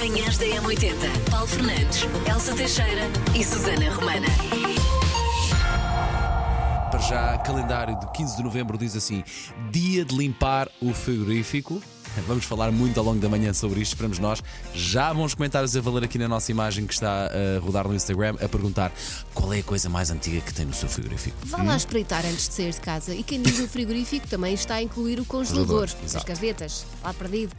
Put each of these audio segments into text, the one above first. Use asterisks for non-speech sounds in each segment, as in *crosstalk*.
Manhãs da M80. Paulo Fernandes, Elsa Teixeira e Susana Romana. Para já, calendário de 15 de novembro diz assim: dia de limpar o frigorífico. *laughs* Vamos falar muito ao longo da manhã sobre isto, esperamos nós. Já bons comentários a valer aqui na nossa imagem que está a rodar no Instagram a perguntar qual é a coisa mais antiga que tem no seu frigorífico. Vá lá espreitar antes de sair de casa. E quem diz o frigorífico também está a incluir o congelador, as gavetas, lá perdido.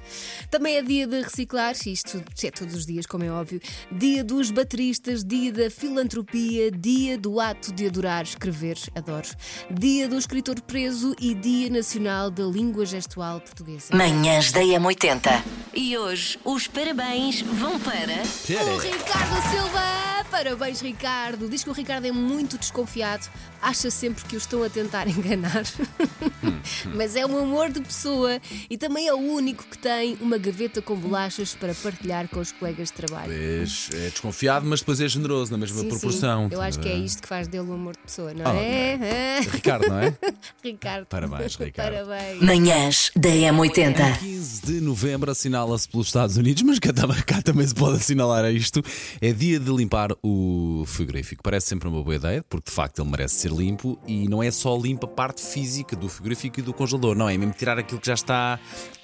Também é dia de reciclar, isto é todos os dias, como é óbvio. Dia dos bateristas, dia da filantropia, dia do ato de adorar escrever, adoro. Dia do escritor preso e dia nacional da língua gestual portuguesa. Manhãs da M80. E hoje os parabéns vão para. O Ricardo Silva! Parabéns, Ricardo! Diz que o Ricardo é muito desconfiado, acha sempre que o estão a tentar *laughs* enganar. Mas é um amor de pessoa e também é o único que tem uma gaveta com bolachas para partilhar com os colegas de trabalho. Pois, é desconfiado, mas depois é generoso na mesma Sim, proporção. sim. Eu acho que é isto que faz dele um amor de pessoa, não Oh, é? *laughs* Ricardo, não é? Ricardo. Parabéns, Ricardo. Parabéns. Manhãs da M80. 15 de novembro assinala-se pelos Estados Unidos, mas cá, tam- *laughs* cá também se pode assinalar isto. É dia de limpar o frigorífico. Parece sempre uma boa ideia, porque de facto ele merece ser limpo e não é só limpa a parte física do frigorífico e do congelador, não é mesmo tirar aquilo que já está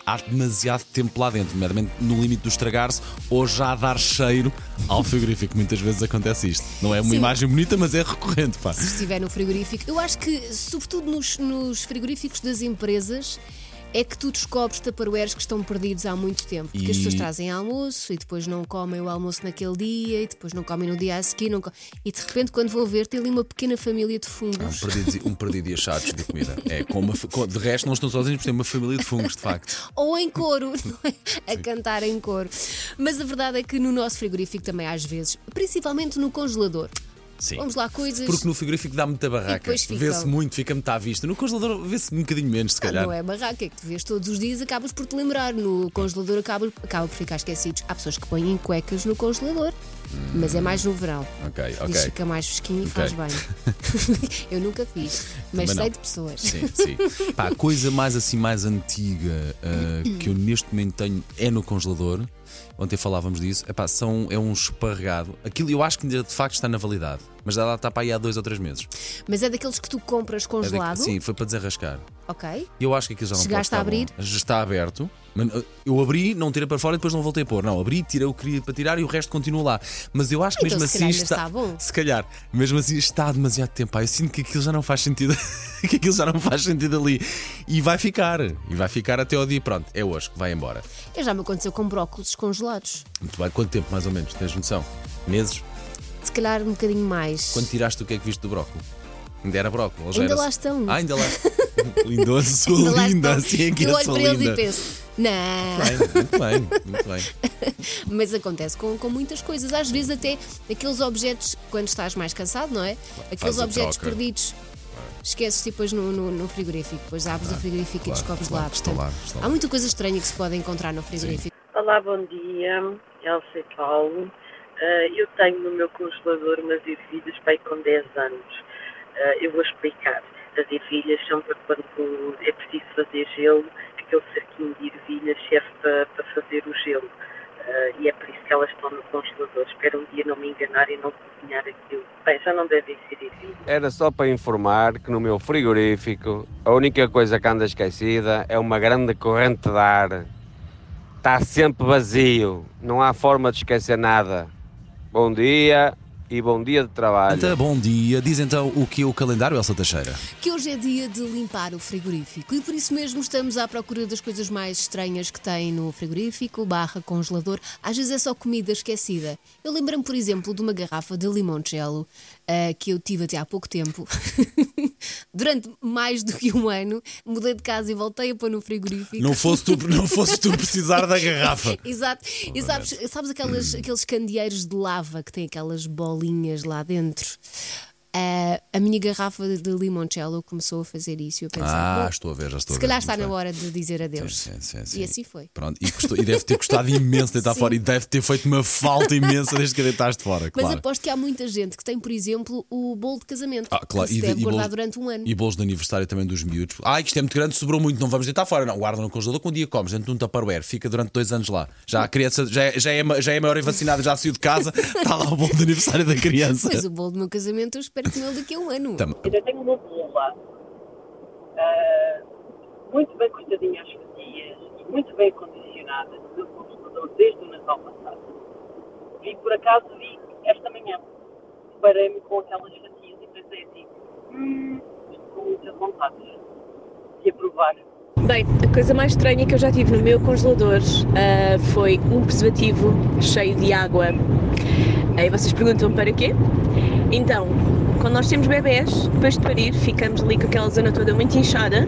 há demasiado tempo lá dentro, nomeadamente no limite do estragar-se ou já dar cheiro ao frigorífico. Muitas vezes acontece isto. Não é uma Sim. imagem bonita, mas é recorrente, pá. se estiver no frigorífico. Eu acho que, sobretudo nos, nos frigoríficos das empresas, é que tu descobres taparoeiros que estão perdidos há muito tempo. Porque as E- pessoas trazem almoço e depois não comem o almoço naquele dia e depois não comem no dia a seguir. Não co- E de repente, quando vou ver, tem ali uma pequena família de Um fungos. perdido, um perdido e achados de comida. É, com uma, com- de resto, não estão sozinhos, porque têm uma família de fungos, de facto. *laughs* Ou em coro, *laughs* não é? a cantar em coro. Mas a verdade é que no nosso frigorífico também, às vezes, principalmente no congelador, Sim. vamos lá coisas. Porque no frigorífico dá muita barraca. Vê-se muito, fica muito à vista. No congelador vê-se um bocadinho menos, se Ah, calhar. Não é barraca, é que tu vês todos os dias, acabas por te lembrar. No congelador acaba, acaba por ficar esquecidos. Há pessoas que põem cuecas no congelador, mas é mais no verão. Ok, Diz ok. que fica mais fresquinho e faz bem. *laughs* *laughs* Eu nunca fiz, mas sei de pessoas. Sim, sim. *laughs* Pá, a coisa mais assim, mais antiga ah, que eu neste momento tenho é no congelador. Ontem falávamos disso. Epá, são, é um esparregado. Aquilo eu acho que de facto está na validade. Mas lá está para aí há dois ou três meses. Mas é daqueles que tu compras É congelado, daqui- sim, foi para desenrascar. Ok? Eu acho que aquilo já não Chegaste pode a estar bom. abrir? Já está aberto. Mas, uh, Eu abri, não tirei para fora e depois não voltei a pôr. Não, abri, tirei o que queria para tirar e o resto continua lá. Mas eu acho que Então, mesmo se assim calhar ainda está bom. Se calhar, mesmo assim está há demasiado tempo. Pá, eu sinto que aquilo já não faz sentido. *laughs* que aquilo já não faz sentido ali. E vai ficar. E vai ficar até ao dia. Pronto, é hoje que vai embora. Eu já me aconteceu com brócolos congelados. Muito bem. Quanto tempo mais ou menos? Tens noção? Meses? Se calhar um bocadinho mais. Quando tiraste o que é que viste do brócolis? Ainda era brócolis? Ainda era- lá estão. Ah, ainda lá. *laughs* Lindoso, sou Ainda lá linda. Assim é que eu é, olho sou para eles linda. e penso, não. Bem, muito bem, muito bem. *laughs* Mas acontece com, com muitas coisas. Às vezes, até aqueles objetos, quando estás mais cansado, não é? Aqueles objetos troca. perdidos. Esqueces depois no, no, no frigorífico. Depois abres o frigorífico claro, e descobres claro, lá. Portanto, lá, estão há lá. muita coisa estranha que se pode encontrar no frigorífico. Olá, bom dia. Elsa e Paulo. Ah, eu tenho no meu congelador umas ervilhas bem com 10 anos. Ah, eu vou explicar. As ervilhas são para quando é preciso fazer gelo, aquele saquinho de ervilhas serve para, para fazer o gelo. Ah, e é por isso que elas estão no congelador. Espero um dia não me enganar e não cozinhar aquilo. Bem, já não devem ser ervilhas. Era só para informar que no meu frigorífico a única coisa que anda esquecida é uma grande corrente de ar. Está sempre vazio, não há forma de esquecer nada. Bom dia e bom dia de trabalho. Então, bom dia. Diz então o que é o calendário, Elsa Teixeira? Que hoje é dia de limpar o frigorífico e por isso mesmo estamos à procura das coisas mais estranhas que tem no frigorífico, barra congelador. Às vezes é só comida esquecida. Eu lembro-me, por exemplo, de uma garrafa de limoncello ah, que eu tive até há pouco tempo. *laughs* Durante mais do que um ano, mudei de casa e voltei a pôr no frigorífico. Não fosse tu, não fosse tu precisar da garrafa. *laughs* Exato. E sabes, sabes aquelas, aqueles candeeiros de lava que têm aquelas bolinhas lá dentro? Ah, a minha garrafa de limoncello começou a fazer isso e eu pensei, Ah, estou a ver, já estou se a ver. calhar está Muito na bem. hora de dizer adeus. Sim, sim, sim. E assim foi. Pronto, e, custou- e deve ter custado *laughs* imenso deitar Sim. fora e deve ter feito uma falta imensa desde que deitaste fora, Mas claro. aposto que há muita gente que tem, por exemplo, o bolo de casamento. Ah, claro, e de- deve e guardar bolos- durante um ano. E bolos de aniversário também dos miúdos. Ah, isto é muito grande, sobrou muito, não vamos deitar fora. Não, guarda no congelador que um dia comes, dentro de um Tupperware, fica durante dois anos lá. Já a criança já é, já é, já é maior e vacinada, já saiu de casa, *laughs* está lá o bolo de aniversário da criança. Mas o bolo do meu casamento eu espero comê-lo daqui a um ano. Tam- Eu tenho uma bola ah, muito bem cortadinha às fatias e muito bem acondicionada no meu congelador desde o Natal passado. Vi por acaso, vi esta manhã. Parei-me com aquelas fatias e pensei assim, hum, estou com muitas vontades de aprovar. Bem, a coisa mais estranha que eu já tive no meu congelador ah, foi um preservativo cheio de água. Aí vocês perguntam para quê? Então, quando nós temos bebés, depois de parir, ficamos ali com aquela zona toda muito inchada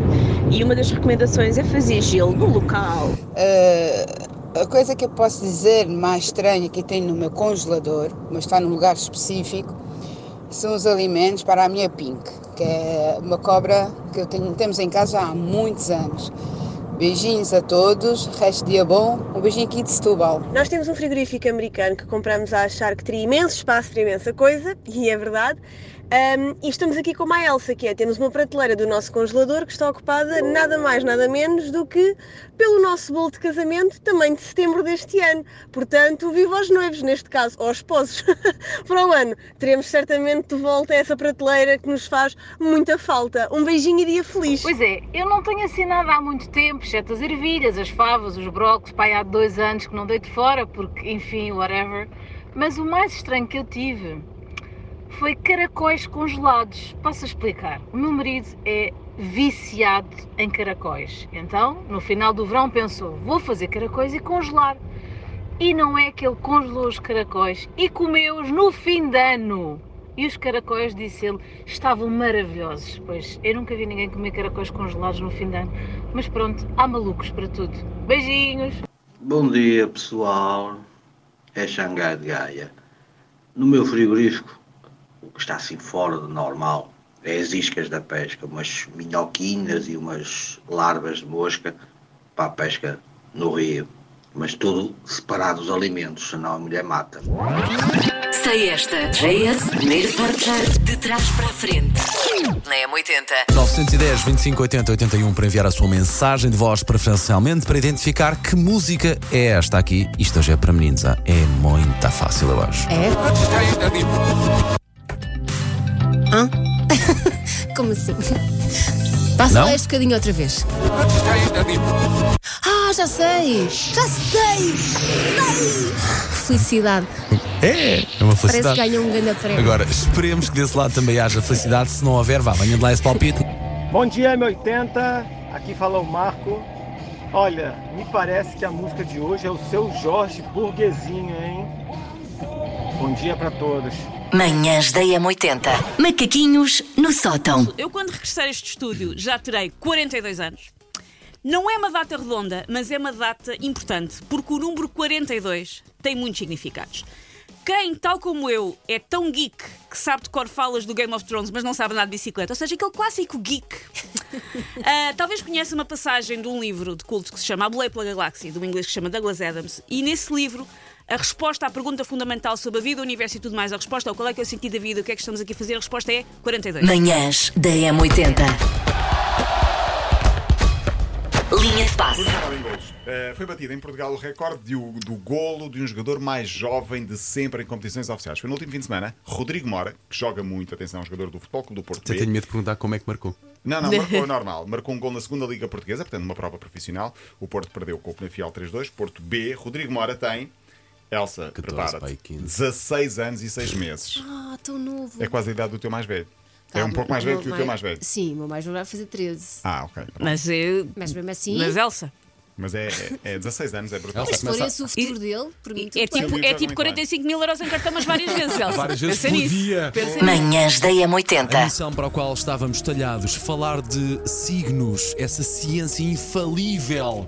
e uma das recomendações é fazer gelo no local. Eh, a coisa que eu posso dizer mais estranha que tenho no meu congelador, mas está num lugar específico, são os alimentos para a minha Pink, que é uma cobra que tenho, temos em casa há muitos anos. Beijinhos a todos, resto de dia bom, um beijinho aqui de Setúbal. Nós temos um frigorífico americano que compramos a achar que teria imenso espaço para imensa coisa, e é verdade. Ahm, e estamos aqui com uma Elsa, que é, temos uma prateleira do nosso congelador que está ocupada nada mais, nada menos do que pelo nosso bolo de casamento, também de setembro deste ano. Portanto, viva aos noivos, neste caso, aos esposos. *laughs* para o ano, teremos certamente de volta essa prateleira que nos faz muita falta. Um beijinho e dia feliz. Pois é, eu não tenho nada há muito tempo, exceto as ervilhas, as favas, os brócolos, pai, há dois anos que não deito fora, porque, enfim, whatever. Mas o mais estranho que eu tive foi caracóis congelados. Posso explicar? O meu marido é viciado em caracóis. Então, no final do verão, pensou: vou fazer caracóis e congelar. E não é que ele congelou os caracóis e comeu-os no fim de ano. E os caracóis, disse ele, estavam maravilhosos. Pois eu nunca vi ninguém comer caracóis congelados no fim de ano. Mas pronto, há malucos para tudo. Beijinhos! Bom dia pessoal, é Xangai de Gaia. No meu frigorífico, o que está assim fora do normal é as iscas da pesca, umas minhoquinas e umas larvas de mosca para a pesca no rio. Mas tudo separado dos alimentos, senão a mulher mata. Sei esta. JS, primeiro portar de trás para a frente. Na M80. 910 25 80 81 para enviar a sua mensagem de voz preferencialmente para identificar que música é esta aqui. Isto hoje é para meninos, ah? é muito fácil, eu acho. É? Hã? *laughs* Como assim? Passa lá este bocadinho outra vez. Ah, já sei! Já sei! Sei! Felicidade. É, é uma Parece que felicidade. ganha um grande prémio. Agora, esperemos que desse lado também haja felicidade. Se não houver, vá, venha de lá esse palpite. Bom dia, M80. Aqui fala o Marco. Olha, me parece que a música de hoje é o seu Jorge Burguesinho, hein? Bom dia para todos. Manhãs da M80. Macaquinhos no sótão. Eu, quando regressar a este estúdio, já terei 42 anos. Não é uma data redonda, mas é uma data importante, porque o número 42 tem muitos significados. Quem, tal como eu, é tão geek que sabe de cor falas do Game of Thrones, mas não sabe nada de bicicleta, ou seja, aquele clássico geek, *laughs* ah, talvez conheça uma passagem de um livro de culto que se chama A Boleia pela Galáxia, de um inglês que se chama Douglas Adams, e nesse livro a resposta à pergunta fundamental sobre a vida, o universo e tudo mais, a resposta ao qual é que é o sentido da vida, o que é que estamos aqui a fazer, a resposta é 42. Manhãs da M80. Linha de passe. Eh, foi batido em Portugal o recorde de o- do golo de um jogador mais jovem de sempre em competições oficiais. Foi no último fim de semana. Rodrigo Mora, que joga muito, atenção, jogador do Futebol Clube do Porto Eu B. tenho medo de perguntar como é que marcou. Não, não, marcou *laughs* normal. Marcou um gol na segunda Liga Portuguesa, portanto, numa prova profissional. O Porto perdeu com o Penafiel 3-2. Porto B. Rodrigo Mora tem. Elsa, 14, prepara-te. pai, 15. 16 anos e 6 meses. Ah, tão novo. É quase a idade do teu mais velho. é Calma, um pouco mais velho que o teu mais velho. Sim, o meu mais velho vai fazer 13. Ah, ok. Mas eu. Mas mesmo assim, Mas Elsa. Mas é, é, é 16 anos, é brutal. Elsa, se for esse o futuro dele, por mim, É bem. tipo, é tipo muito 45 mil euros em cartão, mas várias vezes, Elsa. Várias vezes Pensa por nisso. dia. Pensa nisso. Manhãs da A M80. missão para a qual estávamos talhados, falar de signos, essa ciência infalível.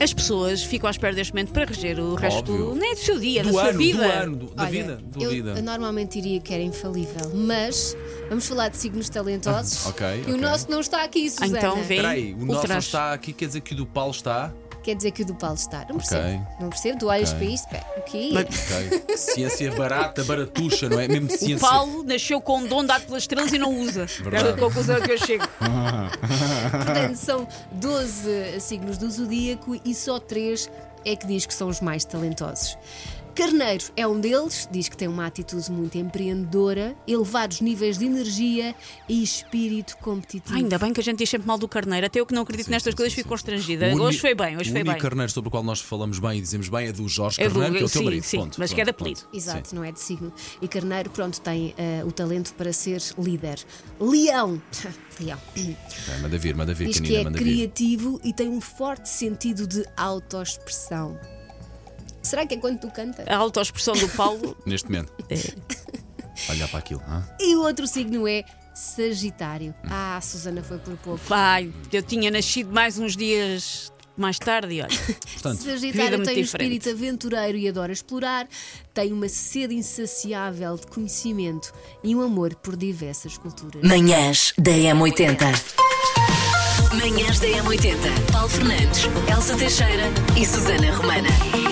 As pessoas ficam à espera deste momento para reger o resto Óbvio. nem do seu dia, do da ano, sua vida. do ano, do- da Olha, vida. Da eu vida. normalmente diria que era infalível, mas vamos falar de signos talentosos. Ah, ok, E ok. o nosso não está aqui, Susana. Então vê. Espera aí, o nosso não está aqui, quer dizer que o do Paulo está. Quer dizer que o do Paulo está. Não percebo. Não percebo. Tu olhas para isto, pera, o quê? Ok. Que Ciência *laughs* barata, baratuxa, não é? Mesmo de O ciência. Paulo nasceu com um dom dado pelas estrelas e não usa. Verdade. É a conclusão que eu chego. *laughs* Portanto, são 12 signos do zodíaco e só 3 é que diz que são os mais talentosos. Carneiro é um deles, diz que tem uma atitude muito empreendedora, elevados níveis de energia e espírito competitivo. Ah, ainda bem que a gente diz sempre mal do carneiro. Até eu que não acredito nestas coisas fico constrangida. O uni- Hoje foi bem, hoje o foi único bem. carneiro sobre o qual nós falamos bem e dizemos bem é do Jorge É do- Carneiro, que é o teu sim, marido. sim, Ponto, mas ponto, que é de apelido. Exato, não é de signo. E Carneiro, pronto, tem eh, o talento para ser líder. Leão. *laughs* Leão. Ok, manda vir, manda vir, Diz que canina, é manda vir. criativo e tem um forte sentido de autoexpressão. Será que é quando tu cantas? A autoexpressão do Paulo. *laughs* Neste momento. Olhar para aquilo. hã? E o outro signo é Sagitário. Ah, a Susana foi por pouco. Vai, eu tinha nascido mais uns dias mais tarde olha. Portanto, Sagitário tem um diferente. espírito aventureiro e adora explorar, tem uma sede insaciável de conhecimento e um amor por diversas culturas. Manhãs da M80. Manhãs da M80. Paulo Fernandes, Elsa Teixeira e Susana Romana.